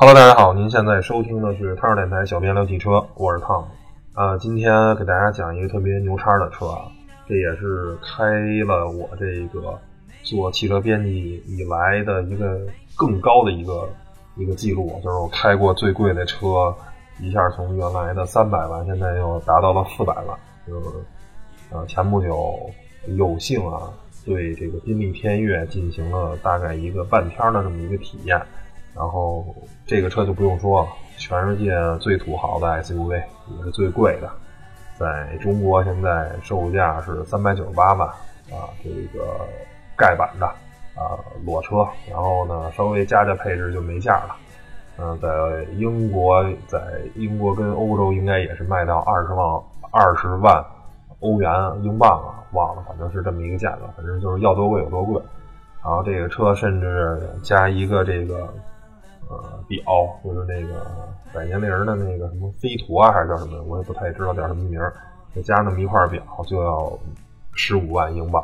Hello，大家好，您现在收听的是汤儿电台小编聊汽车，我是汤。啊，今天给大家讲一个特别牛叉的车啊，这也是开了我这个做汽车编辑以来的一个更高的一个一个记录，就是我开过最贵的车，一下从原来的三百万，现在又达到了四百万。就是呃，前不久有幸啊，对这个宾利天越进行了大概一个半天的这么一个体验。然后这个车就不用说了，全世界最土豪的 SUV，也是最贵的，在中国现在售价是三百九十八万啊，这个盖板的啊裸车，然后呢稍微加加配置就没价了。嗯，在英国，在英国跟欧洲应该也是卖到二十万二十万欧元英镑啊，忘了，反正是这么一个价格，反正就是要多贵有多贵。然后这个车甚至加一个这个。呃，表就是那个百年灵的那个什么飞图啊，还是叫什么？我也不太知道叫什么名儿。再加那么一块表，就要十五万英镑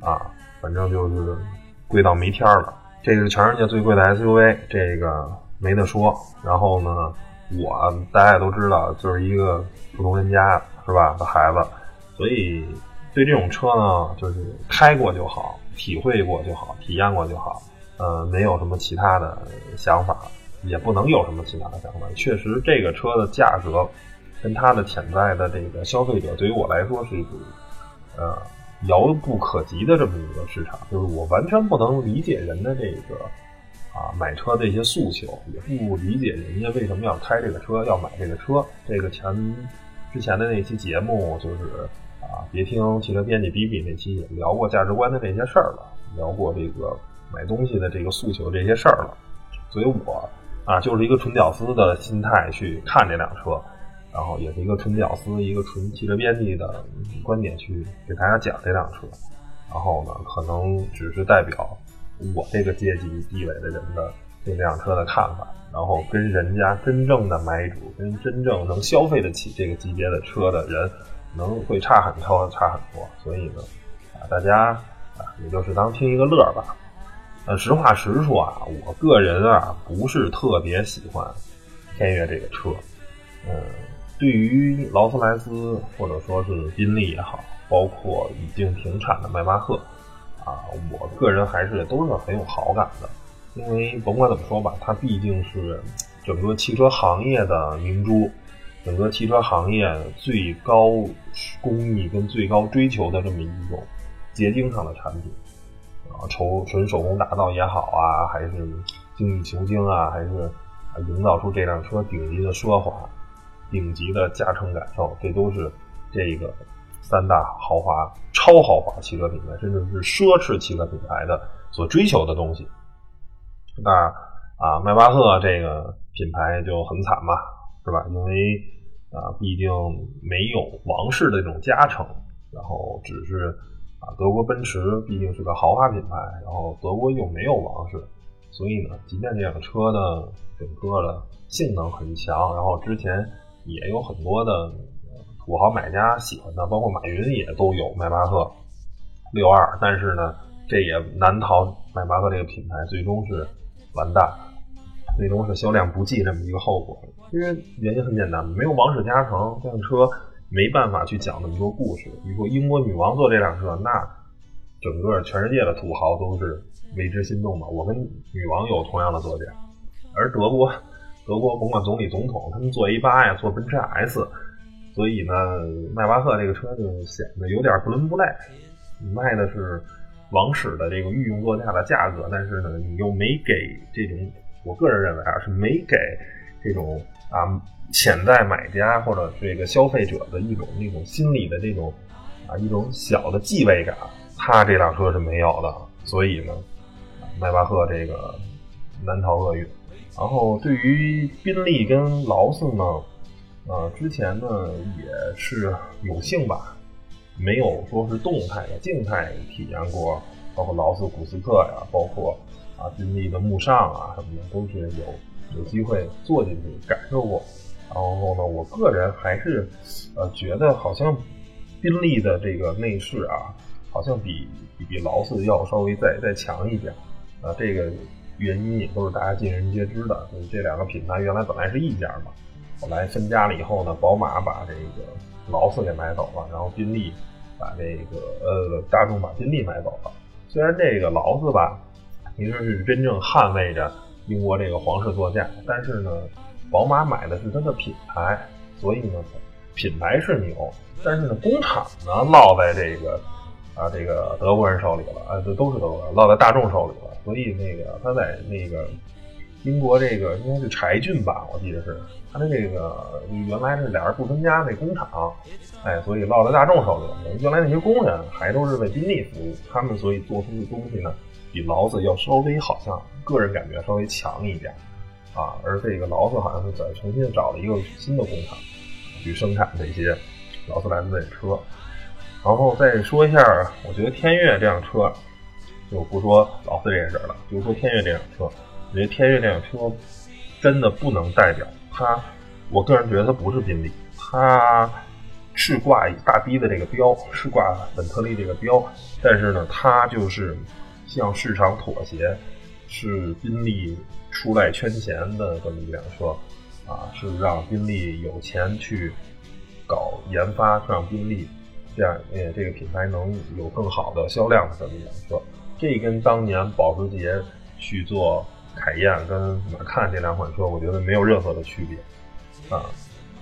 啊，反正就是贵到没天儿了。这是全世界最贵的 SUV，这个没得说。然后呢，我大家也都知道，就是一个普通人家是吧的孩子，所以对这种车呢，就是开过就好，体会过就好，体验过就好。呃，没有什么其他的想法，也不能有什么其他的想法。确实，这个车的价格跟它的潜在的这个消费者，对于我来说是一个呃遥不可及的这么一个市场。就是我完全不能理解人的这个啊买车的一些诉求，也不理解人家为什么要开这个车，要买这个车。这个前之前的那期节目就是啊，别听汽车编辑比比那期也聊过价值观的这些事儿了，聊过这个。买东西的这个诉求这些事儿了，所以我啊就是一个纯屌丝的心态去看这辆车，然后也是一个纯屌丝、一个纯汽车编辑的观点去给大家讲这辆车，然后呢，可能只是代表我这个阶级地位的人的对这辆车的看法，然后跟人家真正的买主、跟真正能消费得起这个级别的车的人，能会差很多，差很多。所以呢，啊，大家啊也就是当听一个乐吧。呃，实话实说啊，我个人啊不是特别喜欢天越这个车。嗯，对于劳斯莱斯或者说是宾利也好，包括已经停产的迈巴赫啊，我个人还是都是很有好感的。因为甭管怎么说吧，它毕竟是整个汽车行业的明珠，整个汽车行业最高工艺跟最高追求的这么一种结晶上的产品。啊，手纯手工打造也好啊，还是精益求精啊，还是营造出这辆车顶级的奢华、顶级的驾乘感受，这都是这个三大豪华、超豪华汽车品牌，甚至是奢侈汽车品牌的所追求的东西。那啊，迈巴赫这个品牌就很惨嘛，是吧？因为啊，毕竟没有王室的这种加成，然后只是。啊，德国奔驰毕竟是个豪华品牌，然后德国又没有王室，所以呢，即便这辆车呢整个的性能很强，然后之前也有很多的土豪买家喜欢它，包括马云也都有迈巴赫六二，但是呢，这也难逃迈巴赫这个品牌最终是完蛋，最终是销量不济这么一个后果。因为原因很简单，没有王室加成，这辆车。没办法去讲那么多故事。你说英国女王坐这辆车，那整个全世界的土豪都是为之心动的。我跟女王有同样的座驾，而德国，德国甭管总理总统，他们坐 A 八呀，坐奔驰 S，所以呢，迈巴赫这个车就显得有点不伦不类。你卖的是王室的这个御用座驾的价格，但是呢，你又没给这种，我个人认为啊，是没给这种啊。潜在买家或者这个消费者的一种那种心理的这种啊一种小的忌位感，他这辆车是没有的，所以呢，迈巴赫这个难逃厄运。然后对于宾利跟劳斯呢，呃，之前呢也是有幸吧，没有说是动态的静态体验过，包括劳斯古斯特呀，包括啊宾利的慕尚啊什么的，都是有有机会坐进去感受过。然后呢，我个人还是，呃，觉得好像宾利的这个内饰啊，好像比比劳斯要稍微再再强一点。啊，这个原因也都是大家尽人皆知的，就是这两个品牌原来本来是一家嘛，后来分家了以后呢，宝马把这个劳斯给买走了，然后宾利把这个呃大众把宾利买走了。虽然这个劳斯吧，其实是真正捍卫着英国这个皇室座驾，但是呢，宝马买的是它的品牌，所以呢，品牌是牛，但是呢，工厂呢落在这个啊这个德国人手里了，啊这都是德国落在大众手里了，所以那个他在那个英国这个应该是柴郡吧，我记得是他的这个原来是俩人不分家那工厂，哎，所以落在大众手里了。原来那些工人还都是为宾利服务，他们所以做出的东西呢，比劳斯要稍微好像个人感觉稍微强一点啊。而这个劳斯好像是在重新找了一个新的工厂。去生产这些劳斯莱斯的车，然后再说一下，我觉得天悦这辆车，就不说劳斯这件事了，就说天悦这辆车，我觉得天悦这辆车真的不能代表它，我个人觉得它不是宾利，它是挂大 B 的这个标，是挂本特利这个标，但是呢，它就是向市场妥协，是宾利出来圈钱的这么一辆车。啊，是让宾利有钱去搞研发，让宾利这样呃这个品牌能有更好的销量的这么一辆车。这跟当年保时捷去做凯宴跟马看这两款车，我觉得没有任何的区别啊。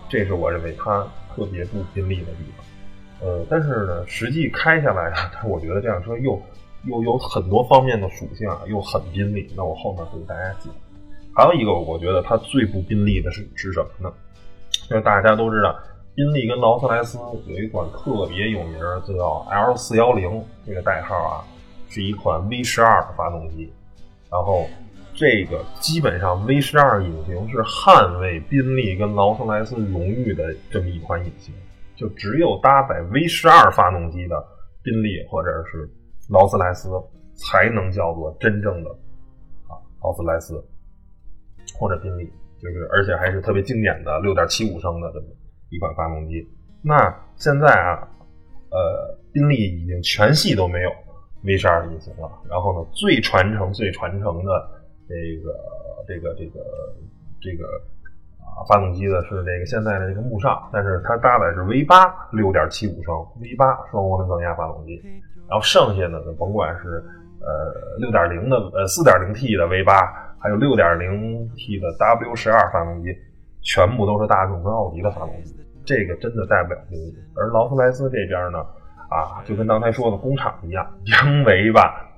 这是我认为它特别不宾利的地方。呃，但是呢，实际开下来啊，我觉得这辆车又又有很多方面的属性啊，又很宾利。那我后面会给大家讲。还有一个，我觉得它最不宾利的是是什么呢？就是大家都知道，宾利跟劳斯莱斯有一款特别有名，叫 L 四幺零这个代号啊，是一款 V 十二的发动机。然后这个基本上 V 十二引擎是捍卫宾利跟劳斯莱斯荣誉的这么一款引擎，就只有搭载 V 十二发动机的宾利或者是劳斯莱斯才能叫做真正的啊劳斯莱斯。或者宾利，就是而且还是特别经典的六点七五升的这么一款发动机。那现在啊，呃，宾利已经全系都没有 V 十二引擎了。然后呢，最传承、最传承的这个、这个、这个、这个啊发动机的是这个现在的这个慕尚，但是它搭载是 V 八六点七五升 V 八双涡轮增压发动机。然后剩下的呢，甭管是呃六点零的呃四点零 T 的 V 八。还有六点零 T 的 W 十二发动机，全部都是大众跟奥迪的发动机，这个真的代不了宾利。而劳斯莱斯这边呢，啊，就跟刚才说的工厂一样，因为吧，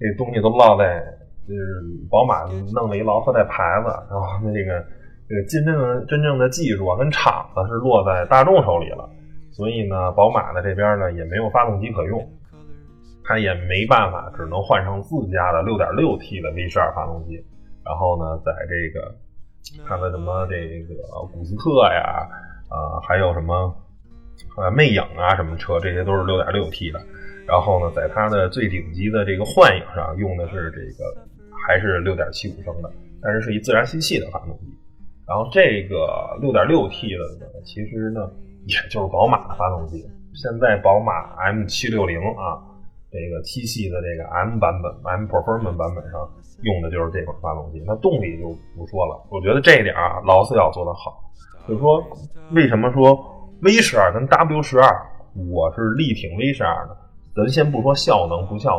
这东西都落在就是宝马弄了一劳斯莱斯牌子，然后那个这个真正的真正的技术啊跟厂子是落在大众手里了，所以呢，宝马的这边呢也没有发动机可用，它也没办法，只能换上自家的六点六 T 的 V 十二发动机。然后呢，在这个看看什么这个古斯特呀，啊，还有什么呃魅影啊什么车，这些都是六点六 T 的。然后呢，在它的最顶级的这个幻影上用的是这个还是六点七五升的，但是是一自然吸气的发动机。然后这个六点六 T 的呢，其实呢也就是宝马的发动机。现在宝马 M 七六零啊。这个七系的这个 M 版本，M Performance 版本上用的就是这款发动机，那动力就不说了。我觉得这一点啊，劳斯要做得好。就是说，为什么说 V 十二跟 W 十二，我是力挺 V 十二的？咱先不说效能不效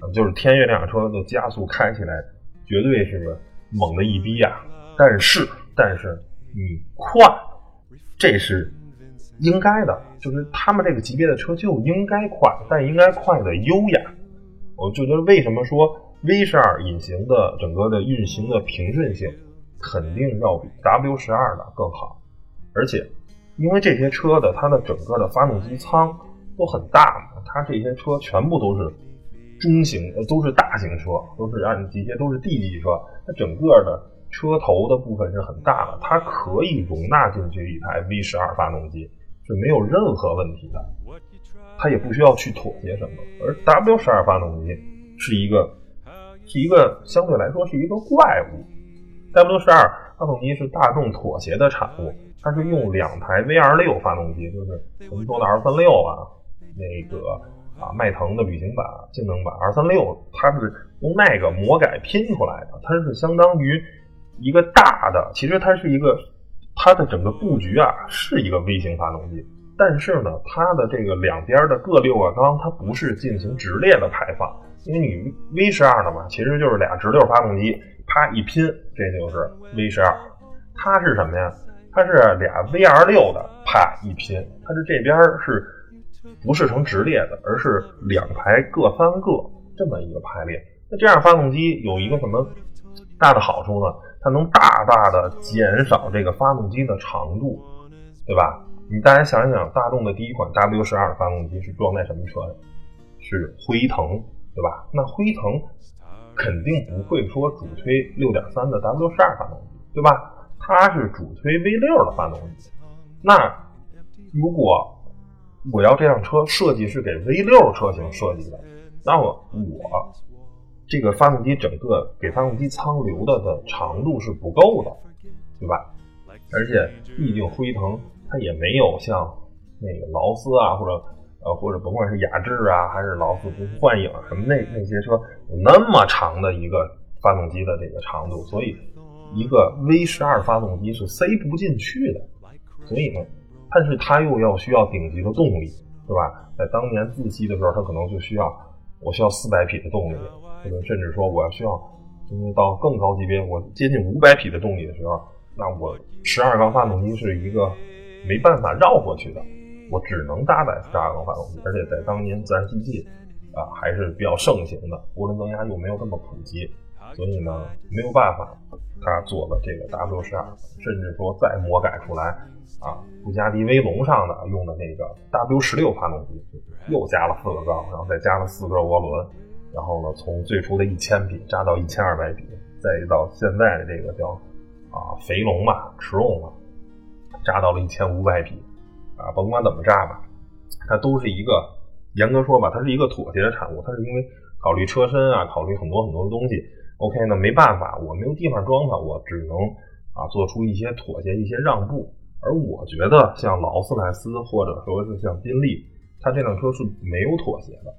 能，就是天悦这辆车的加速开起来绝对是猛的一逼呀。但是，但是你快，这是。应该的，就是他们这个级别的车就应该快，但应该快的优雅。我就觉得为什么说 V 十二隐形的整个的运行的平顺性肯定要比 W 十二的更好，而且因为这些车的它的整个的发动机舱都很大嘛，它这些车全部都是中型，呃，都是大型车，都是按这些都是 D 级车，它整个的车头的部分是很大的，它可以容纳进去一台 V 十二发动机。是没有任何问题的，它也不需要去妥协什么。而 W 十二发动机是一个，是一个相对来说是一个怪物。W 十二发动机是大众妥协的产物，它是用两台 V 二六发动机，就是我们说的二三六啊，那个啊，迈腾的旅行版、性能版二三六，它是用那个魔改拼出来的，它是相当于一个大的，其实它是一个它的整个布局啊是一个微型发动机，但是呢，它的这个两边的各六个缸它不是进行直列的排放，因为你 V 十二的嘛，其实就是俩直六发动机，啪一拼，这就是 V 十二，它是什么呀？它是俩 V 二六的，啪一拼，它是这边是不是成直列的，而是两排各三个这么一个排列。那这样发动机有一个什么大的好处呢？它能大大的减少这个发动机的长度，对吧？你大家想一想，大众的第一款 W 十二发动机是装在什么车上？是辉腾，对吧？那辉腾肯定不会说主推六点三的 W 十二发动机，对吧？它是主推 V 六的发动机，那如果我要这辆车设计是给 V 六车型设计的，那么我这个发动机整个给发动机舱留的的长度是不够的，对吧？而且毕竟辉腾它也没有像那个劳斯啊，或者呃或者甭管是雅致啊，还是劳斯幻影什么那那些车有那么长的一个发动机的这个长度，所以。一个 V 十二发动机是塞不进去的，所以呢，但是它又要需要顶级的动力，对吧？在当年自吸的时候，它可能就需要我需要四百匹的动力，或者甚至说我要需要，就是到更高级别，我接近五百匹的动力的时候，那我十二缸发动机是一个没办法绕过去的，我只能搭载十二缸发动机，而且在当年自然吸气啊还是比较盛行的，涡轮增压又没有这么普及。所以呢，没有办法，他做了这个 W 十二，甚至说再魔改出来啊，布加迪威龙上的用的那个 W 十六发动机，又加了四个缸，然后再加了四个涡轮，然后呢，从最初的一千匹加到一千二百匹，再到现在的这个叫啊肥龙嘛，驰龙嘛，扎到了一千五百匹，啊，甭管怎么扎吧，它都是一个严格说吧，它是一个妥协的产物，它是因为考虑车身啊，考虑很多很多的东西。OK，那没办法，我没有地方装它，我只能啊做出一些妥协、一些让步。而我觉得像劳斯莱斯或者说是像宾利，它这辆车是没有妥协的，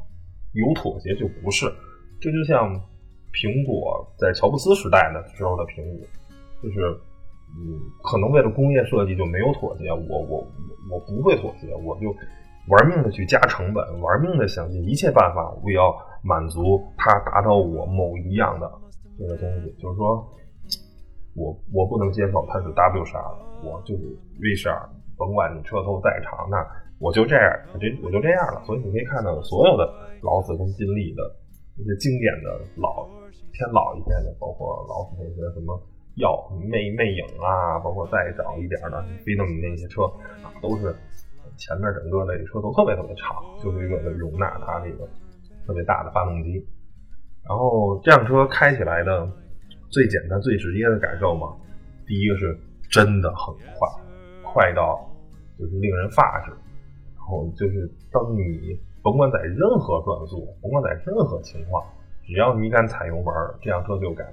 有妥协就不是。这就像苹果在乔布斯时代的时候的苹果，就是嗯，可能为了工业设计就没有妥协。我我我不会妥协，我就玩命的去加成本，玩命的想尽一切办法，我要满足它达到我某一样的。这个东西就是说，我我不能接受它是 W 十二，我就是 V 十二，甭管你车头再长，那我就这样，我这我就这样了。所以你可以看到所有的劳斯跟宾利的一些经典的老偏老一些的，包括劳斯那些什么耀魅魅影啊，包括再早一点的菲诺米那些车啊，都是前面整个的车头特别特别长，就是为了容纳它这个特别大的发动机。然后这辆车开起来的最简单、最直接的感受嘛，第一个是真的很快，快到就是令人发指。然后就是当你甭管在任何转速，甭管在任何情况，只要你敢踩油门，这辆车就敢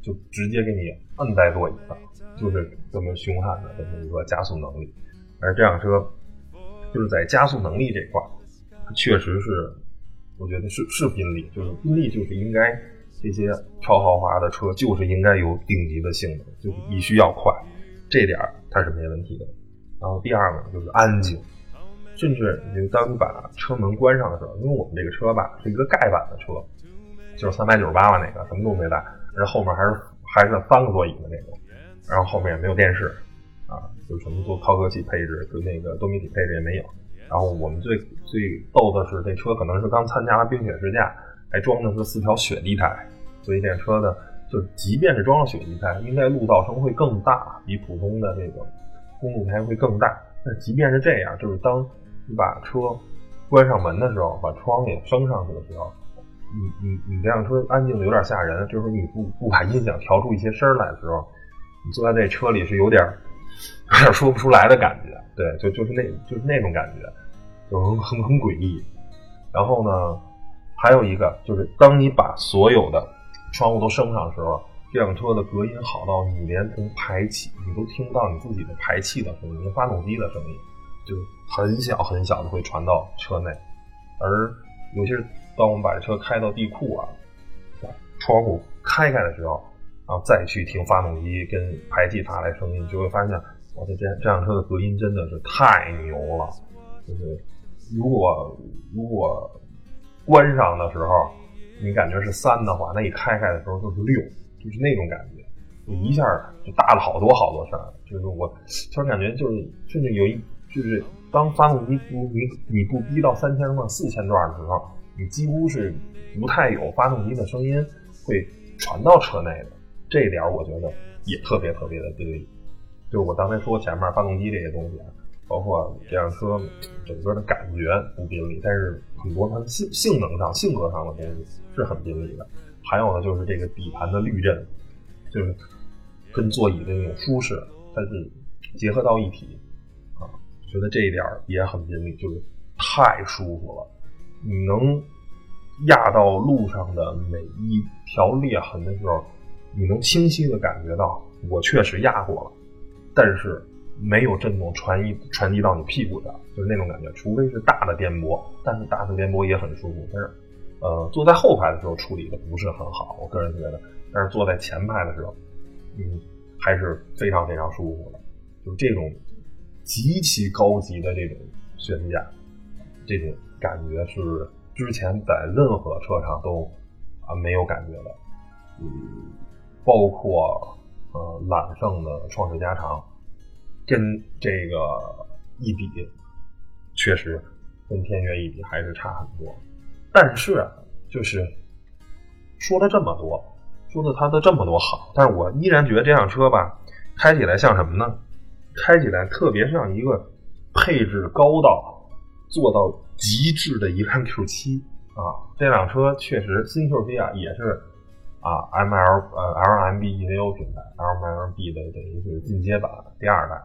就直接给你摁在座椅上，就是这么凶悍的这么一个加速能力。而这辆车就是在加速能力这块，它确实是。我觉得是是宾利，就是宾利就是应该这些超豪华的车就是应该有顶级的性能，就是必须要快，这点它是没问题的。然后第二个就是安静，甚至你当你把车门关上的时候，因为我们这个车吧是一个盖板的车，就是三百九十八万那个，什么都没带，而后面还是还是三个座椅的那种，然后后面也没有电视，啊，就什么做靠歌器配置，就那个多媒体配置也没有。然后我们最最逗的是，这车可能是刚参加了冰雪试驾，还装的是四条雪地胎，所以这车的就即便是装了雪地胎，应该路噪声会更大，比普通的这个公路胎会更大。但即便是这样，就是当你把车关上门的时候，把窗也升上去的时候，你你你这辆车安静的有点吓人，就是你不不把音响调出一些声来的时候，你坐在这车里是有点有 点说不出来的感觉。对，就就是那，就是那种感觉，就很很很诡异。然后呢，还有一个就是，当你把所有的窗户都升上的时候，这辆车的隔音好到你连从排气，你都听不到你自己的排气的声音，发动机的声音，就很小很小的会传到车内。而尤其是当我们把这车开到地库啊，窗户开开的时候，然后再去听发动机跟排气发来声音，就会发现，我的这这辆车的隔音真的是太牛了。就是如果如果关上的时候，你感觉是三的话，那一开开的时候就是六，就是那种感觉，就一下就大了好多好多声。就是我突然感觉就是甚至有一就是当发动机不你你不逼到三千转四千转的时候，你几乎是不太有发动机的声音会传到车内的。这一点我觉得也特别特别的对。就我刚才说前面发动机这些东西啊。包括这辆车整个的感觉不宾利，但是很多它性性能上、性格上的东西是很宾利的。还有呢，就是这个底盘的滤震，就是跟座椅的那种舒适，它是结合到一体啊。觉得这一点也很宾利，就是太舒服了。你能压到路上的每一条裂痕的时候，你能清晰的感觉到我确实压过了，但是。没有震动传移传递到你屁股上，就是那种感觉。除非是大的颠簸，但是大的颠簸也很舒服。但是，呃，坐在后排的时候处理的不是很好，我个人觉得。但是坐在前排的时候，嗯，还是非常非常舒服的。就这种极其高级的这种悬架，这种感觉是之前在任何车上都啊没有感觉的。嗯，包括呃揽胜的创世加长。跟这个一比，确实跟天悦一比还是差很多。但是就是说了这么多，说的它的这么多好，但是我依然觉得这辆车吧，开起来像什么呢？开起来特别像一个配置高到做到极致的一辆 Q 七啊。这辆车确实新 Q 七啊，也是啊 M L 呃 L M B E V O 品牌，LMB 的等于是进阶版第二代。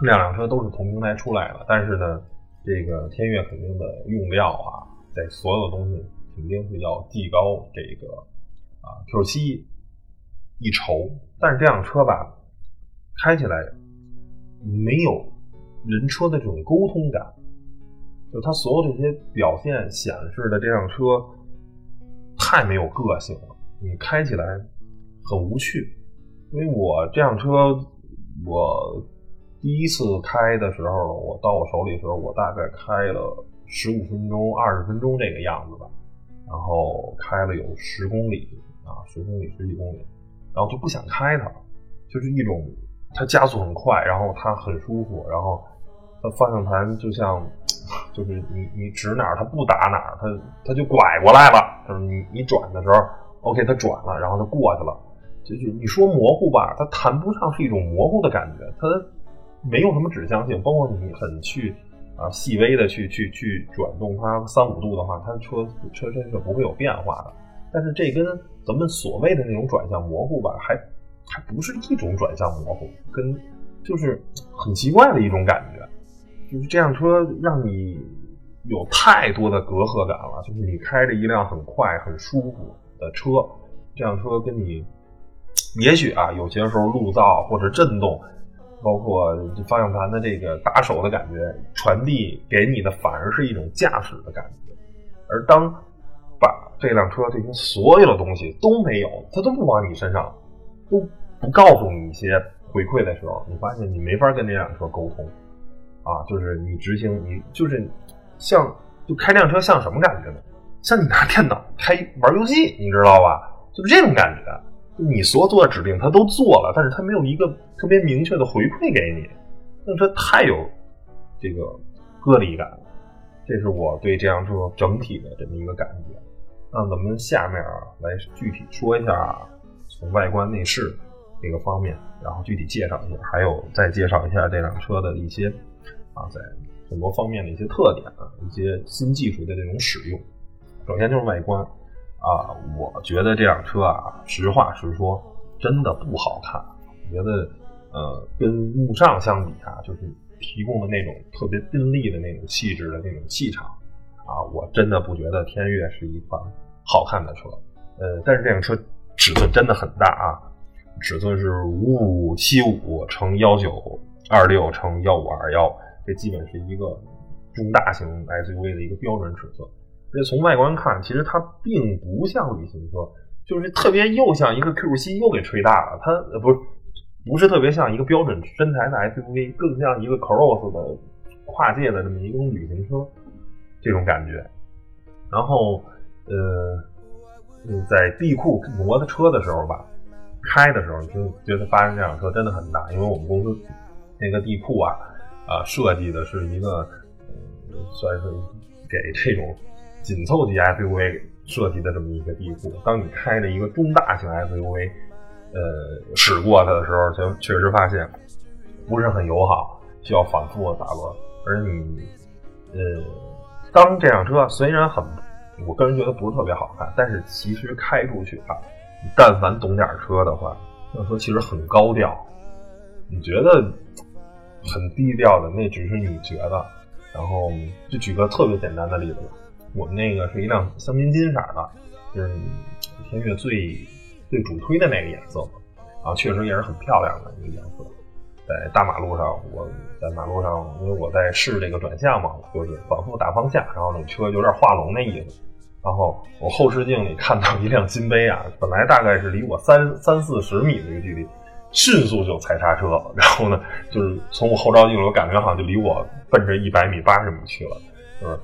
这两辆车都是同平台出来的，但是呢，这个天悦肯定的用料啊，在所有的东西肯定是要技高这个啊 Q7 一筹。但是这辆车吧，开起来没有人车的这种沟通感，就它所有这些表现显示的这辆车太没有个性了，你开起来很无趣。因为我这辆车我。第一次开的时候，我到我手里的时候，我大概开了十五分钟、二十分钟这个样子吧，然后开了有十公里啊，十公里、十几公里，然后就不想开它，就是一种它加速很快，然后它很舒服，然后它方向盘就像就是你你指哪儿它不打哪儿，它它就拐过来了，就是你你转的时候，OK 它转了，然后它过去了，就就你说模糊吧，它谈不上是一种模糊的感觉，它。没有什么指向性，包括你很去啊细微的去去去转动它三五度的话，它车车身是不会有变化的。但是这跟咱们所谓的那种转向模糊吧，还还不是一种转向模糊，跟就是很奇怪的一种感觉。就是这辆车让你有太多的隔阂感了，就是你开着一辆很快很舒服的车，这辆车跟你也许啊有些时候路噪或者震动。包括方向盘的这个打手的感觉，传递给你的反而是一种驾驶的感觉。而当把这辆车这些所有的东西都没有，它都不往你身上，都不告诉你一些回馈的时候，你发现你没法跟这辆车沟通啊！就是你执行，你就是像就开辆车像什么感觉呢？像你拿电脑开玩游戏，你知道吧？就是这种感觉。你所做的指令他都做了，但是他没有一个特别明确的回馈给你，那这太有这个割离感了。这是我对这辆车整体的这么一个感觉。那咱们下面啊来具体说一下从外观内饰这个方面，然后具体介绍一下，还有再介绍一下这辆车的一些啊在很多方面的一些特点啊，一些新技术的这种使用。首先就是外观。啊，我觉得这辆车啊，实话实说，真的不好看。我觉得，呃，跟慕尚相比啊，就是提供的那种特别宾利的那种气质的那种气场啊，我真的不觉得天悦是一款好看的车。呃，但是这辆车尺寸真的很大啊，尺寸是五五七五乘幺九二六乘幺五二幺，这基本是一个中大型 SUV 的一个标准尺寸。而且从外观看，其实它并不像旅行车，就是特别又像一个 Q 七又给吹大了。它呃不是不是特别像一个标准身材的 SUV，更像一个 Cross 的跨界的这么一种旅行车这种感觉。然后呃在地库摩托车的时候吧。开的时候，就觉得发现这辆车真的很大，因为我们公司那个地库啊，啊设计的是一个，算是给这种紧凑级 SUV 设计的这么一个地库。当你开着一个中大型 SUV，呃，驶过它的时候，就确实发现不是很友好，需要反复的打轮。而你，呃，当这辆车虽然很，我个人觉得不是特别好看，但是其实开出去啊。但凡懂点车的话，那车其实很高调。你觉得很低调的，那只是你觉得。然后就举个特别简单的例子吧，我们那个是一辆香槟金色的，就是天悦最最主推的那个颜色。啊，确实也是很漂亮的一个颜色。在大马路上，我在马路上，因为我在试这个转向嘛，就是反复打方向，然后那车有点画龙那意思。然后我后视镜里看到一辆金杯啊，本来大概是离我三 三四十米的一个距离，迅速就踩刹车，然后呢，就是从我后照镜里，我感觉好像就离我奔着一百米、八十米去了，就是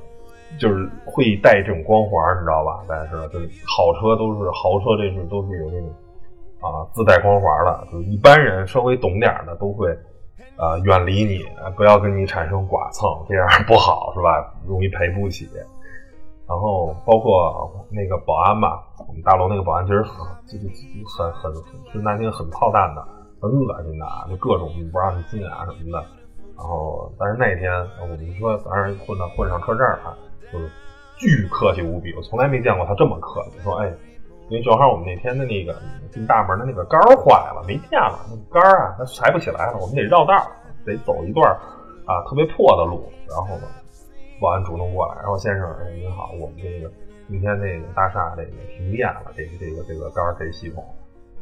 就是会带这种光环，你知道吧？大家知道，就是好车都是豪车，这是都是有这种啊自带光环的，就是一般人稍微懂点的都会啊远离你，不要跟你产生剐蹭，这样不好是吧？容易赔不起。然后包括那个保安吧，我们大楼那个保安其实很就是很很很难听、很操蛋的、很恶心的，就各种不让你进啊什么的。然后但是那天我们说咱是混到混上车证啊，就是巨客气无比，我从来没见过他这么客气。说哎，因为正好我们那天的那个进大门的那个杆坏了，没电了，那个杆啊它抬不起来了，我们得绕道，得走一段啊特别破的路，然后呢。保安主动过来，然后先生，您好，我们这个今天那个大厦这个停电了，这个这个这个杆儿这系统，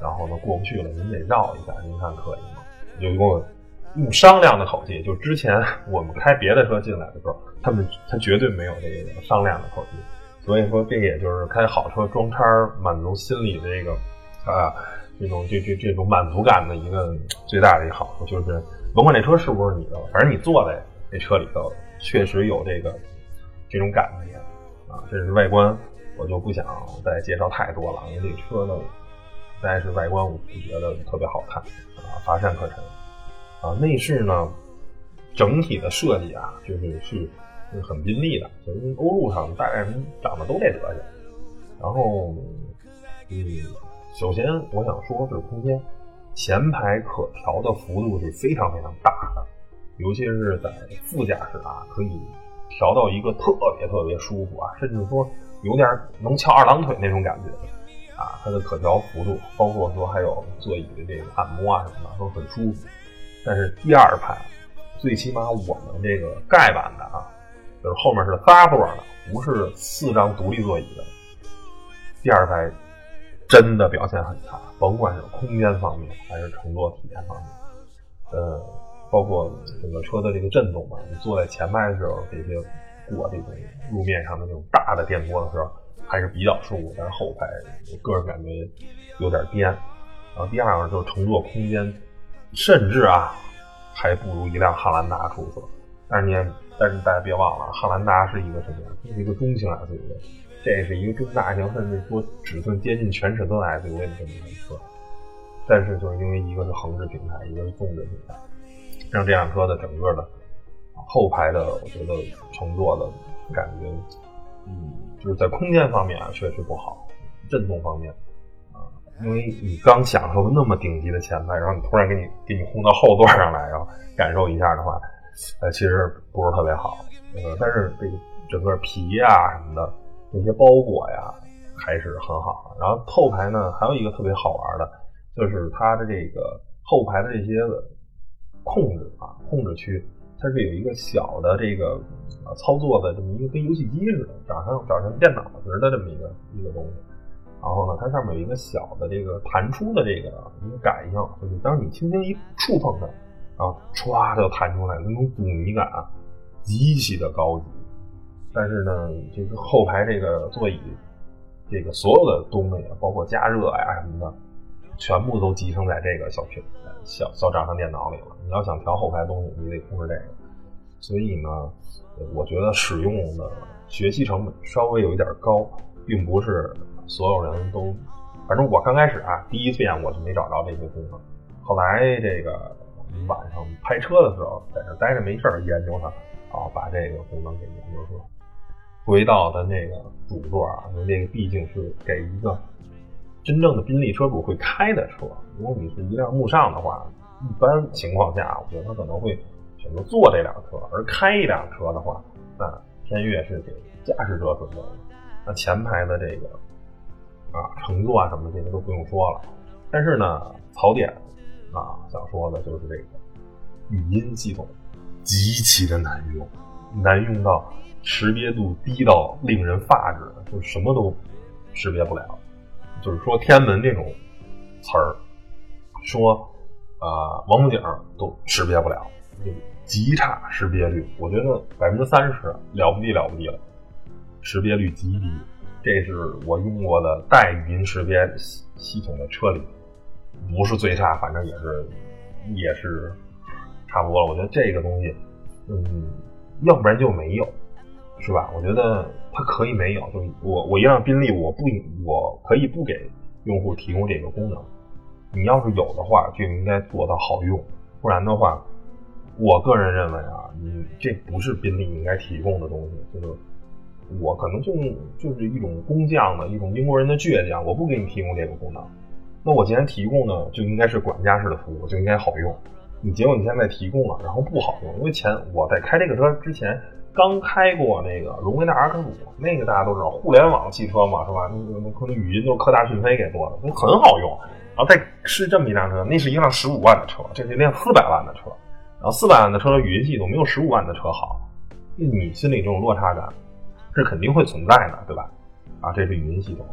然后呢过不去了，您得绕一下，您看可以吗？就跟我用商量的口气，就之前我们开别的车进来的时候，他们他绝对没有这个商量的口气，所以说这个也就是开好车装叉满足心理的这个啊这种这这这种满足感的一个最大的一个好处，就是甭管这车是不是你的，反正你坐在这车里头。确实有这个这种感觉啊，这是外观，我就不想再介绍太多了，因为这车呢，实在是外观我不觉得特别好看啊，乏善可陈啊。内饰呢，整体的设计啊，就是是是很宾利的，就欧陆上大概长得都这德行。然后，嗯，首先我想说是空间，前排可调的幅度是非常非常大的。尤其是在副驾驶啊，可以调到一个特别特别舒服啊，甚至说有点能翘二郎腿那种感觉啊。它的可调幅度，包括说还有座椅的这个按摩啊什么的，都很舒服。但是第二排，最起码我们这个盖板的啊，就是后面是仨座的，不是四张独立座椅的。第二排真的表现很差，甭管是空间方面还是乘坐体验方面，呃。包括整个车的这个震动吧，你坐在前排的时候，这些过这种路面上的那种大的电波的时候，还是比较舒服。但是后排，我个人感觉有点颠。然后第二个就是乘坐空间，甚至啊，还不如一辆汉兰达出色。但是你，但是大家别忘了，汉兰达是一个什么呀？是一个中型 SUV，这是一个中大型，甚至说尺寸接近全尺寸 SUV 的这么一辆车。但是就是因为一个是横置平台，一个是纵置平台。让这辆车的整个的后排的，我觉得乘坐的感觉，嗯，就是在空间方面啊，确实不好，震动方面，因为你刚享受那么顶级的前排，然后你突然给你给你轰到后座上来，然后感受一下的话，呃，其实不是特别好。呃，但是这个整个皮呀什么的那些包裹呀还是很好。然后后排呢，还有一个特别好玩的，就是它的这个后排的这些。控制啊，控制区，它是有一个小的这个呃操作的这么一个跟游戏机似的，长上长上电脑似的这么一个一个东西。然后呢，它上面有一个小的这个弹出的这个一个感应，就是当你轻轻一触碰它，然后歘就弹出来，那种阻尼感啊，极其的高级。但是呢，这个后排这个座椅，这个所有的东西，包括加热呀什么的，全部都集成在这个小屏、小小掌上电脑里了。你要想调后排东西，你得控制这个。所以呢，我觉得使用的 学习成本稍微有一点高，并不是所有人都。反正我刚开始啊，第一遍我就没找着这些功能。后来这个晚上拍车的时候，在这待着没事，研究它，啊，把这个功能给研究出来。回到咱那个主座啊，因为这个毕竟是给一个真正的宾利车主会开的车。如果你是一辆慕尚的话，一般情况下，我觉得他可能会选择坐这辆车，而开一辆车的话，那天悦是给驾驶者准备的。那前排的这个。啊，乘坐啊什么的这些都不用说了，但是呢，槽点啊，想说的就是这个语音系统极其的难用，难用到识别度低到令人发指，就什么都识别不了。就是说天安门这种词儿，说啊王府井都识别不了，就极差识别率。我觉得百分之三十了不地了不地了，识别率极低。这是我用过的带语音识别系统的车里，不是最差，反正也是也是差不多了。我觉得这个东西，嗯，要不然就没有，是吧？我觉得它可以没有，就是我我一辆宾利，我不我可以不给用户提供这个功能。你要是有的话，就应该做到好用，不然的话，我个人认为啊，你这不是宾利应该提供的东西，就是。我可能就就是一种工匠的一种英国人的倔强，我不给你提供这个功能。那我既然提供呢，就应该是管家式的服务，就应该好用。你结果你现在提供了，然后不好用，因为前我在开这个车之前刚开过那个荣威的 R 五，那个大家都知道，互联网汽车嘛，是吧？那个可能语音都科大讯飞给做的，那很好用。然后再试这么一辆车，那是一辆十五万的车，这是一辆四百万的车，然后四百万的车的语音系统没有十五万的车好，你心里这种落差感。是肯定会存在的，对吧？啊，这是语音系统。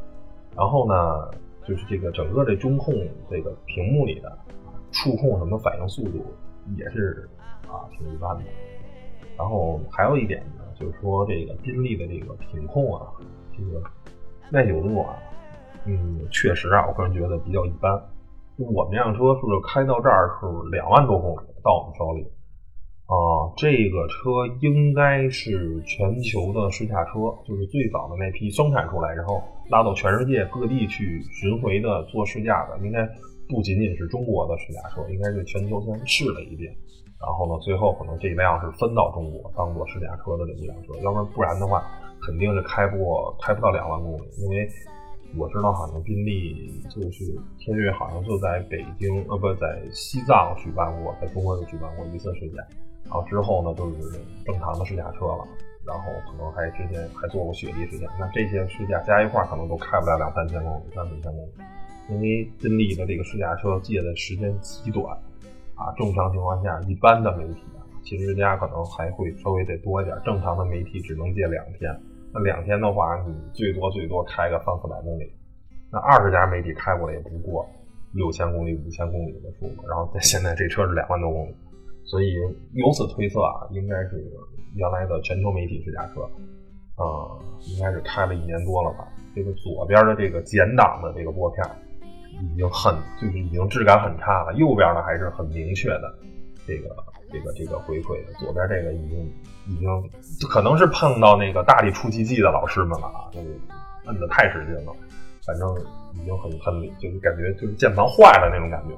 然后呢，就是这个整个这中控这个屏幕里的触控什么反应速度也是啊挺一般的。然后还有一点呢，就是说这个宾利的这个品控啊，这个耐久度啊，嗯，确实啊，我个人觉得比较一般。我们这辆车是开到这儿是两万多公里到我们手里。啊，这个车应该是全球的试驾车，就是最早的那批生产出来，然后拉到全世界各地去巡回的做试驾的，应该不仅仅是中国的试驾车，应该是全球先试了一遍，然后呢，最后可能这一辆是分到中国当做试驾车的这一辆车，要不然不然的话，肯定是开过，开不到两万公里，因为我知道好像宾利就是天悦，好像就在北京，呃，不在西藏举办过，在中国有举办过一次试驾。然后之后呢，就是正常的试驾车了，然后可能还之前还做过雪地试驾，那这些试驾加一块可能都开不了两三千公里、三四千公里，因为宾利的这个试驾车借的时间极短，啊，正常情况下，一般的媒体啊，其实人家可能还会稍微得多一点，正常的媒体只能借两天，那两天的话，你最多最多开个三四百公里，那二十家媒体开过来也不过六千公里、五千公里的数，然后现在这车是两万多公里。所以由此推测啊，应该是原来的全球媒体试驾车，啊，应该是开了一年多了吧。这个左边的这个减档的这个拨片，已经很就是已经质感很差了。右边呢还是很明确的，这个这个这个回馈。左边这个已经已经可能是碰到那个大力出奇迹的老师们了啊，就是摁的太使劲了，反正已经很很就是感觉就是键盘坏了那种感觉。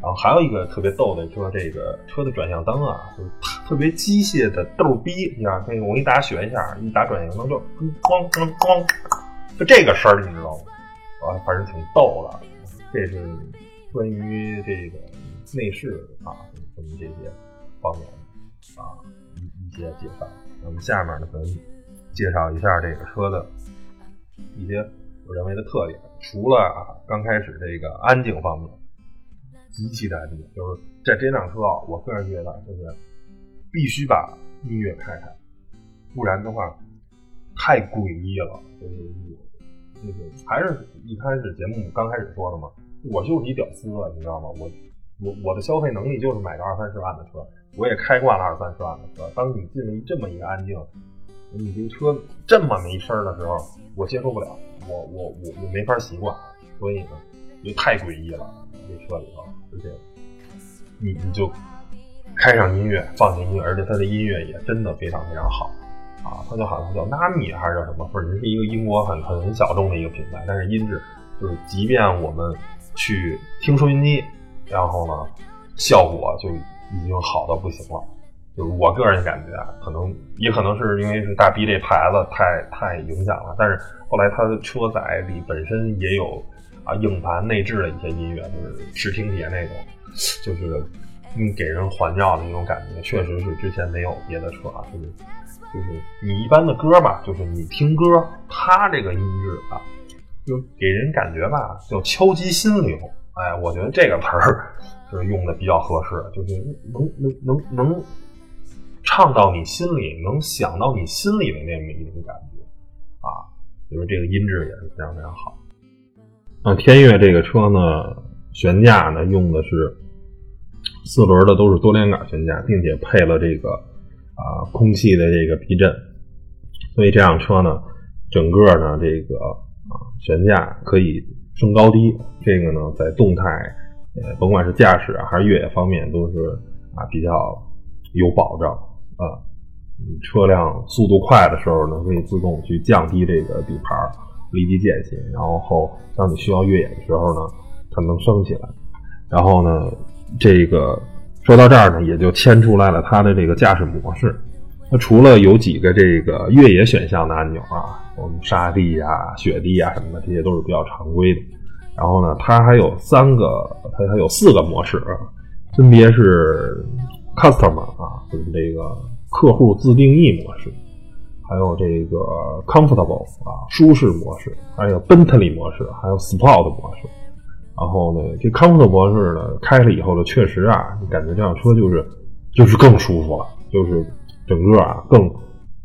然后还有一个特别逗的，说这个车的转向灯啊，就是特别机械的逗逼，你看那个我给大家学一下，一打转向灯就咣咣咣，就这个声儿，你知道吗？啊，反正挺逗的。这是关于这个内饰啊，什么这些方面啊一一些介绍。那么下面呢，可能介绍一下这个车的一些我认为的特点，除了啊刚开始这个安静方面。极其的安静，就是在这辆车啊，我个人觉得就是必须把音乐开开，不然的话太诡异了。就是我那个还是一开始节目刚开始说的嘛，我就是一屌丝，你知道吗？我我我的消费能力就是买个二三十万的车，我也开惯了二三十万的车。当你进了这么一个安静，你这个车这么没声的时候，我接受不了，我我我我没法习惯，所以呢，就太诡异了。这车里头，而且你你就开上音乐，放进音乐，而且它的音乐也真的非常非常好啊！它就好像叫 Nami 还是叫什么？反正是一个英国很很很小众的一个品牌，但是音质就是，即便我们去听收音机，然后呢，效果就已经好到不行了。就是我个人感觉，可能也可能是因为是大 B 这牌子太太影响了，但是后来它的车载里本身也有啊硬盘内置的一些音乐，就是视听碟那种，就是嗯给人环绕的那种感觉，确实是之前没有别的车啊，就是就是你一般的歌吧，就是你听歌，它这个音质啊，就给人感觉吧，叫敲击心灵。哎，我觉得这个词儿 是用的比较合适，就是能能能能。唱到你心里，能想到你心里的那么一种感觉，啊，就是这个音质也是非常非常好。啊天悦这个车呢，悬架呢用的是四轮的，都是多连杆悬架，并且配了这个啊空气的这个避震，所以这辆车呢，整个呢这个啊悬架可以升高低，这个呢在动态呃甭管是驾驶还是越野方面都是啊比较有保障。啊，车辆速度快的时候呢，可以自动去降低这个底盘，离地间隙。然后当你需要越野的时候呢，它能升起来。然后呢，这个说到这儿呢，也就牵出来了它的这个驾驶模式。它除了有几个这个越野选项的按钮啊，我们沙地啊、雪地啊什么的，这些都是比较常规的。然后呢，它还有三个，它还有四个模式，分别是。Customer 啊，就是这个客户自定义模式，还有这个 Comfortable 啊，舒适模式，还有 Bentley 模式，还有 Sport 模式。然后呢，这 Comfortable 模式呢，开了以后呢，确实啊，你感觉这辆车就是就是更舒服了，就是整个啊更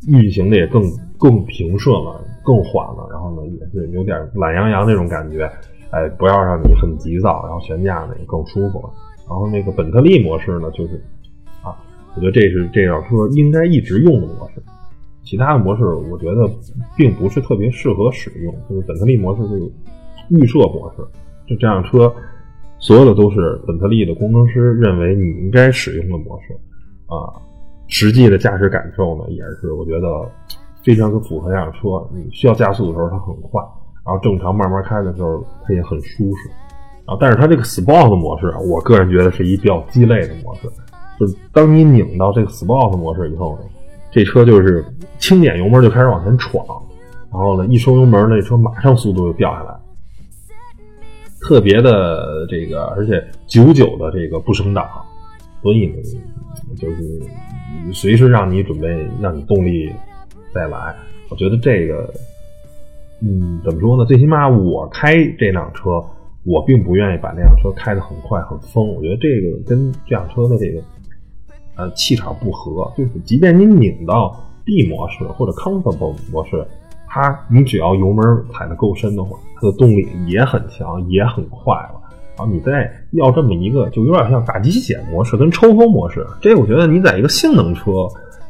运行的也更更平顺了，更缓了。然后呢，也是有点懒洋洋那种感觉，哎，不要让你很急躁，然后悬架呢也更舒服了。然后那个本特利模式呢，就是啊。我觉得这是这辆车应该一直用的模式，其他的模式我觉得并不是特别适合使用。就是本特利模式是预设模式，就这辆车所有的都是本特利的工程师认为你应该使用的模式啊。实际的驾驶感受呢，也是我觉得非常的符合这辆车。你需要加速的时候它很快，然后正常慢慢开的时候它也很舒适。然后但是它这个 Sport 模式，我个人觉得是一比较鸡肋的模式。就是当你拧到这个 Sport 模式以后呢，这车就是轻点油门就开始往前闯，然后呢一收油门，那车马上速度就掉下来，特别的这个，而且久久的这个不升档，所以呢就是随时让你准备让你动力再来。我觉得这个，嗯，怎么说呢？最起码我开这辆车，我并不愿意把那辆车开得很快很疯。我觉得这个跟这辆车的这个。呃，气场不合，就是即便你拧到 D 模式或者 Comfortable 模式，它你只要油门踩得够深的话，它的动力也很强，也很快了。然后你再要这么一个，就有点像打鸡血模式跟抽风模式。这我觉得你在一个性能车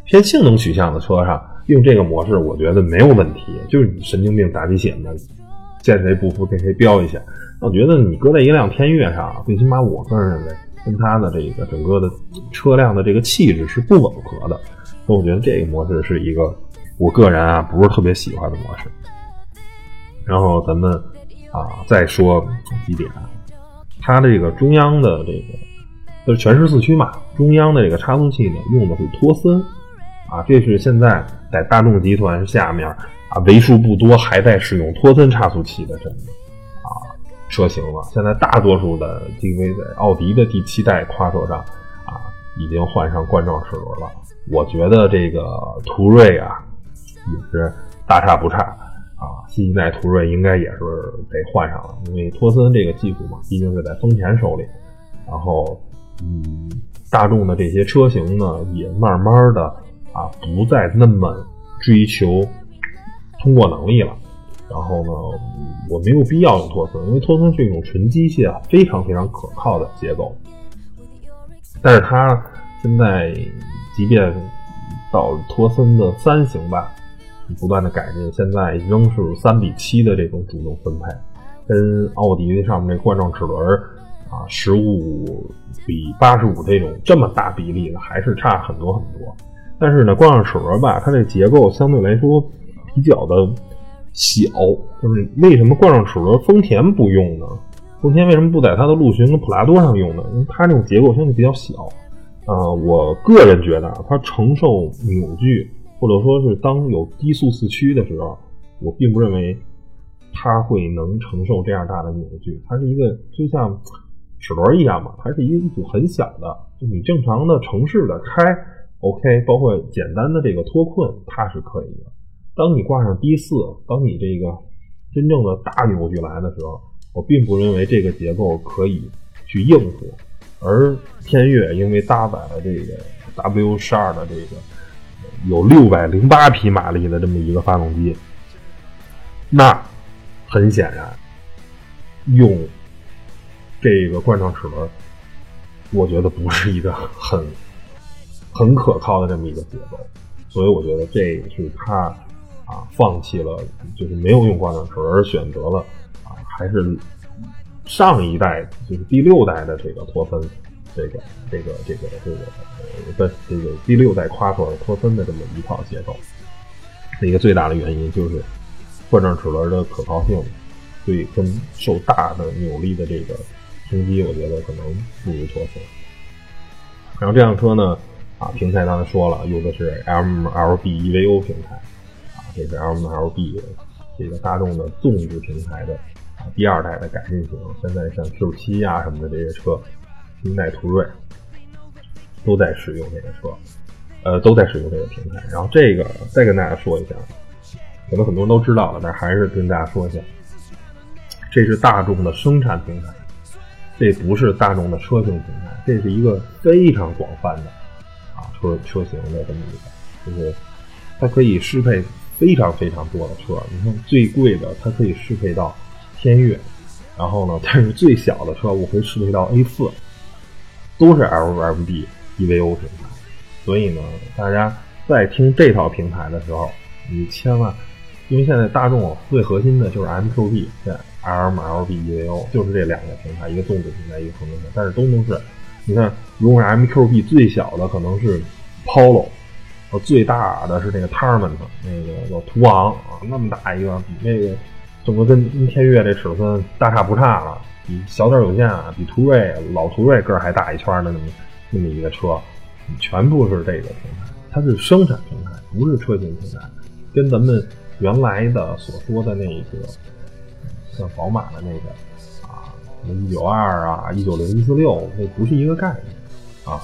偏性能取向的车上用这个模式，我觉得没有问题。就是你神经病打鸡血嘛，见谁不服跟谁飙一下。我觉得你搁在一辆天越上，最起码我个人认为。跟它的这个整个的车辆的这个气质是不吻合的，所以我觉得这个模式是一个我个人啊不是特别喜欢的模式。然后咱们啊再说几点，它这个中央的这个就是全时四驱嘛，中央的这个差速器呢用的是托森啊，这是现在在大众集团下面啊为数不多还在使用托森差速器的这。车型了，现在大多数的 DV 在奥迪的第七代跨车上啊，已经换上冠状齿轮了。我觉得这个途锐啊，也是大差不差啊。新一代途锐应该也是得换上了，因为托森这个技术嘛，毕竟是在丰田手里。然后，嗯，大众的这些车型呢，也慢慢的啊，不再那么追求通过能力了。然后呢，我没有必要用托森，因为托森是一种纯机械、非常非常可靠的结构。但是它现在即便到托森的三型吧，不断的改进，现在仍是三比七的这种主动分配，跟奥迪上面这冠状齿轮啊十五比八十五这种这么大比例的还是差很多很多。但是呢，冠状齿轮吧，它这结构相对来说比较的小，就是为什么冠状齿轮丰田不用呢？丰田为什么不在它的陆巡跟普拉多上用呢？因为它这种结构相对比较小，呃，我个人觉得啊，它承受扭矩，或者说是当有低速四驱的时候，我并不认为它会能承受这样大的扭矩。它是一个就像齿轮一样嘛，它是一一组很小的，就你正常的城市的开 OK，包括简单的这个脱困，它是可以的。当你挂上 D 四，当你这个真正的大扭矩来的时候。我并不认为这个结构可以去应付，而天越因为搭载了这个 W 十二的这个有六百零八匹马力的这么一个发动机，那很显然用这个冠状齿轮，我觉得不是一个很很可靠的这么一个结构，所以我觉得这是他啊放弃了，就是没有用冠状齿轮，而选择了啊。还是上一代，就是第六代的这个托森，这个这个这个这个的这个第六代夸克托森的这么一套结构，一个最大的原因就是冠状齿轮的可靠性，对跟受大的扭力的这个冲击，我觉得可能不如托森。然后这辆车呢，啊，平台刚才说了，用的是 MLB EVO 平台，这是 MLB 这个大众的纵置平台的。第二代的改进型，现在像 Q 七啊什么的这些车，新代途锐都在使用这个车，呃，都在使用这个平台。然后这个再跟大家说一下，可能很多人都知道了，但还是跟大家说一下，这是大众的生产平台，这不是大众的车型平台，这是一个非常广泛的啊车车型的这么一个，就是它可以适配非常非常多的车。你看最贵的，它可以适配到。天越，然后呢？但是最小的车我可以适配到 A 四，都是 LMD EVO 平台。所以呢，大家在听这套平台的时候，你千万，因为现在大众最核心的就是 MQB 对 LMLB EVO，就是这两个平台，一个纵置平台，一个横平台。但是都能是，你看，如果是 MQB 最小的可能是 Polo，呃，最大的是那个 Tarmant，那个叫途昂啊，那么大一个，比那个。整个跟天越这尺寸大差不差了，比小点有限啊，比途锐老途锐个儿还大一圈的那么那么一个车，全部是这个平台，它是生产平台，不是车型平台，跟咱们原来的所说的那个像宝马的那个啊，什么一九二啊，一九零一四六，那不是一个概念啊，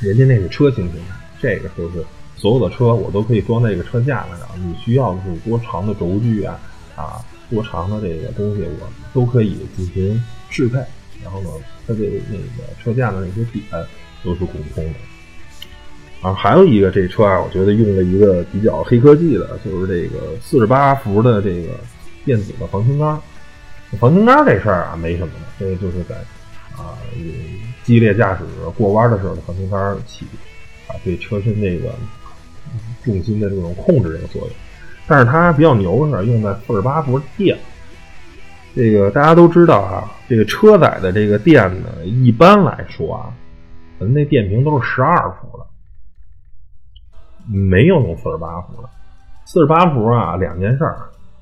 人家那是车型平台，这个就是所有的车我都可以装在这个车架上，你需要的是多长的轴距啊？啊，多长的这个东西我都可以进行适配，然后呢，它的那个车架的那些点都是共通的。啊，还有一个这车啊，我觉得用了一个比较黑科技的，就是这个四十八伏的这个电子的防倾杆。防倾杆这事儿啊，没什么，这个就是在啊激烈驾驶过弯的时候的防倾杆起对车身这个重心的这种控制这个作用。但是它比较牛的是用在四十八伏电，这个大家都知道啊。这个车载的这个电呢，一般来说啊，咱那电瓶都是十二伏的，没有用四十八伏的。四十八伏啊，两件事儿。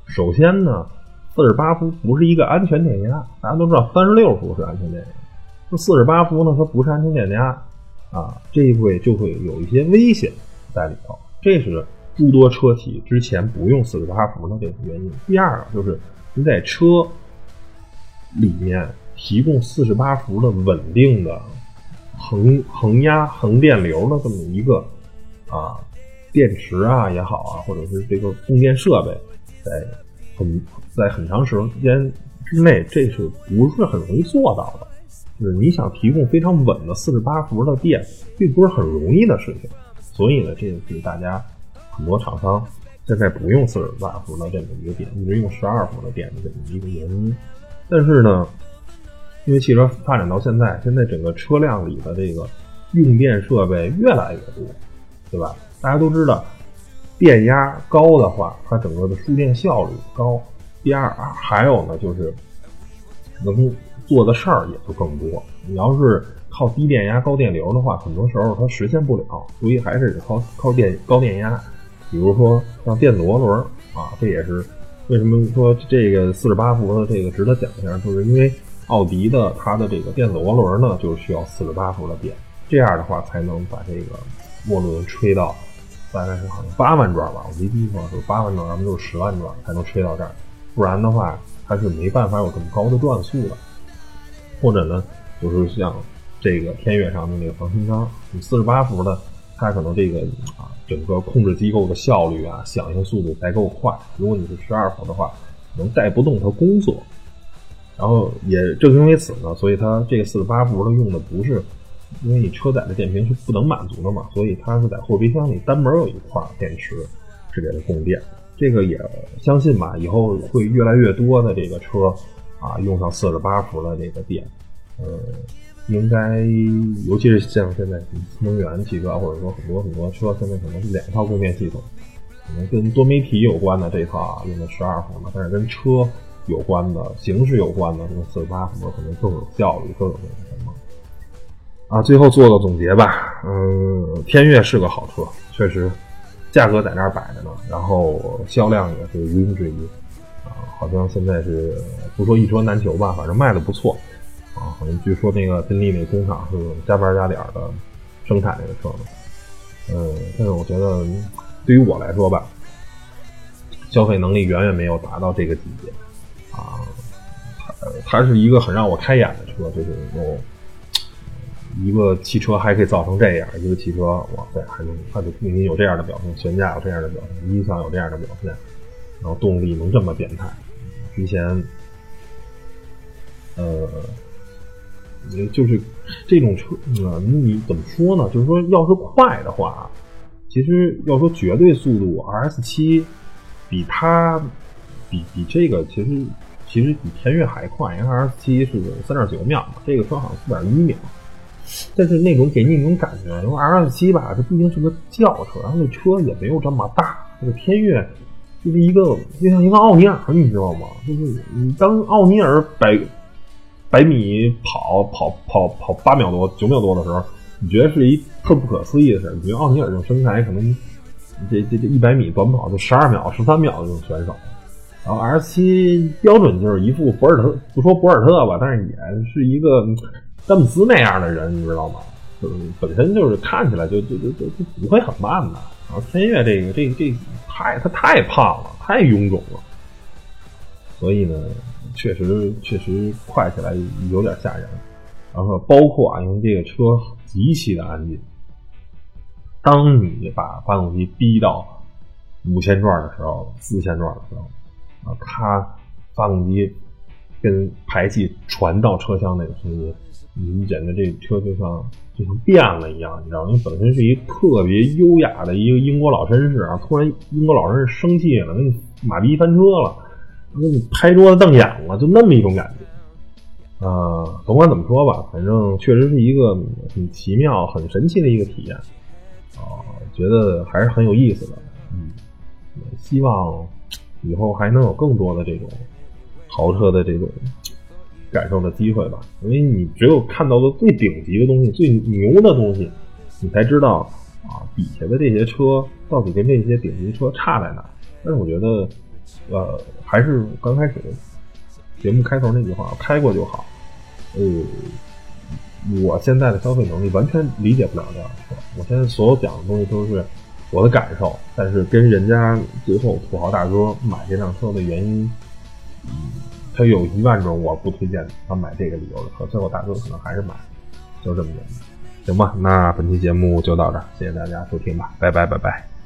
首先呢，四十八伏不是一个安全电压，大家都知道三十六伏是安全电压，那四十八伏呢，它不是安全电压啊，这一位就会有一些危险在里头。这是。诸多车企之前不用四十八伏的这个原因。第二个就是你在车里面提供四十八伏的稳定的恒恒压恒电流的这么一个啊电池啊也好啊，或者是这个供电设备，在很在很长时间之内，这是不是很容易做到的？就是你想提供非常稳的四十八伏的电，并不是很容易的事情。所以呢，这是大家。很多厂商现在不用四十八伏的这么一个电，一直用十二伏的电的这么一个原因。但是呢，因为汽车发展到现在，现在整个车辆里的这个用电设备越来越多，对吧？大家都知道，电压高的话，它整个的输电效率高。第二，还有呢，就是能做的事儿也就更多。你要是靠低电压、高电流的话，很多时候它实现不了，所以还是得靠靠电高电压。比如说像电子涡轮啊，这也是为什么说这个四十八伏的这个值得讲一下，就是因为奥迪的它的这个电子涡轮呢，就需要四十八伏的电，这样的话才能把这个涡轮吹到大概是好像八万转吧，我没记错是八万转，要么就是十万转才能吹到这儿。不然的话，它是没办法有这么高的转速的。或者呢，就是像这个天悦上的那个防尘缸，你四十八伏的，它可能这个啊，整个控制机构的效率啊，响应速度才够快。如果你是十二伏的话，能带不动它工作。然后也正因为此呢，所以它这个四十八伏的用的不是，因为你车载的电瓶是不能满足的嘛，所以它是在后备箱里单门有一块电池是给它供电。这个也相信吧，以后会越来越多的这个车啊，用上四十八伏的这个电，呃，应该尤其是像现在新能源汽车，或者说很多很多车，现在可能是两套供电系统，可能跟多媒体有关的这套啊，用的十二伏的，但是跟车有关的、形式有关的，用四十八伏可能更有效率，更有那个什么啊。最后做个总结吧，嗯，天越是个好车，确实。价格在那儿摆着呢，然后销量也是毋庸置疑，好像现在是不说一车难求吧，反正卖的不错啊。好像据说那个宾利那工厂是加班加点的生产这个车。嗯，但是我觉得对于我来说吧，消费能力远远没有达到这个级别啊。它它是一个很让我开眼的车，就是有。一个汽车还可以造成这样，一个汽车哇塞，还能它就明明有这样的表现，悬架有这样的表现，音响有这样的表现，然后动力能这么变态。之前，呃，就是这种车，呃，你怎么说呢？就是说，要是快的话，其实要说绝对速度，RS 七比它比比这个其实其实比天悦还快，因为 RS 七是三点九秒嘛，这个车好像四点一秒。但是那种给你那种感觉，因为 R S 七吧，这毕竟是个轿车，然后那车也没有这么大。这个天越就是一个就像一个奥尼尔，你知道吗？就是你当奥尼尔百百米跑跑跑跑八秒多、九秒多的时候，你觉得是一特不可思议的事你觉得奥尼尔这种身材，可能这这这一百米短跑就十二秒、十三秒的这种选手，然后 R 七标准就是一副博尔特，不说博尔特吧，但是也是一个。詹姆斯那样的人，你知道吗？就是本身就是看起来就就就就就不会很慢的。然后天越这个这这太他太胖了，太臃肿了，所以呢，确实确实快起来有点吓人。然后包括啊，因为这个车极其的安静，当你把发动机逼到五千转的时候，四千转的时候，啊，它发动机跟排气传到车厢那个声音。你简直这车就像就像变了一样，你知道吗？因为本身是一特别优雅的一个英国老绅士啊，突然英国老绅士生气了，给你马逼翻车了，给你拍桌子瞪眼了，就那么一种感觉。啊，甭管怎么说吧，反正确实是一个很奇妙、很神奇的一个体验啊，觉得还是很有意思的。嗯，希望以后还能有更多的这种豪车的这种。感受的机会吧，因为你只有看到了最顶级的东西、最牛的东西，你才知道啊底下的这些车到底跟这些顶级车差在哪。但是我觉得，呃，还是刚开始节目开头那句话，开过就好。呃，我现在的消费能力完全理解不了这辆车。我现在所有讲的东西都是我的感受，但是跟人家最后土豪大哥买这辆车的原因，嗯。他有一万种我不推荐他买这个理由的可，最后大哥可能还是买，就这么简单，行吧？那本期节目就到这，谢谢大家收听吧，拜拜拜拜。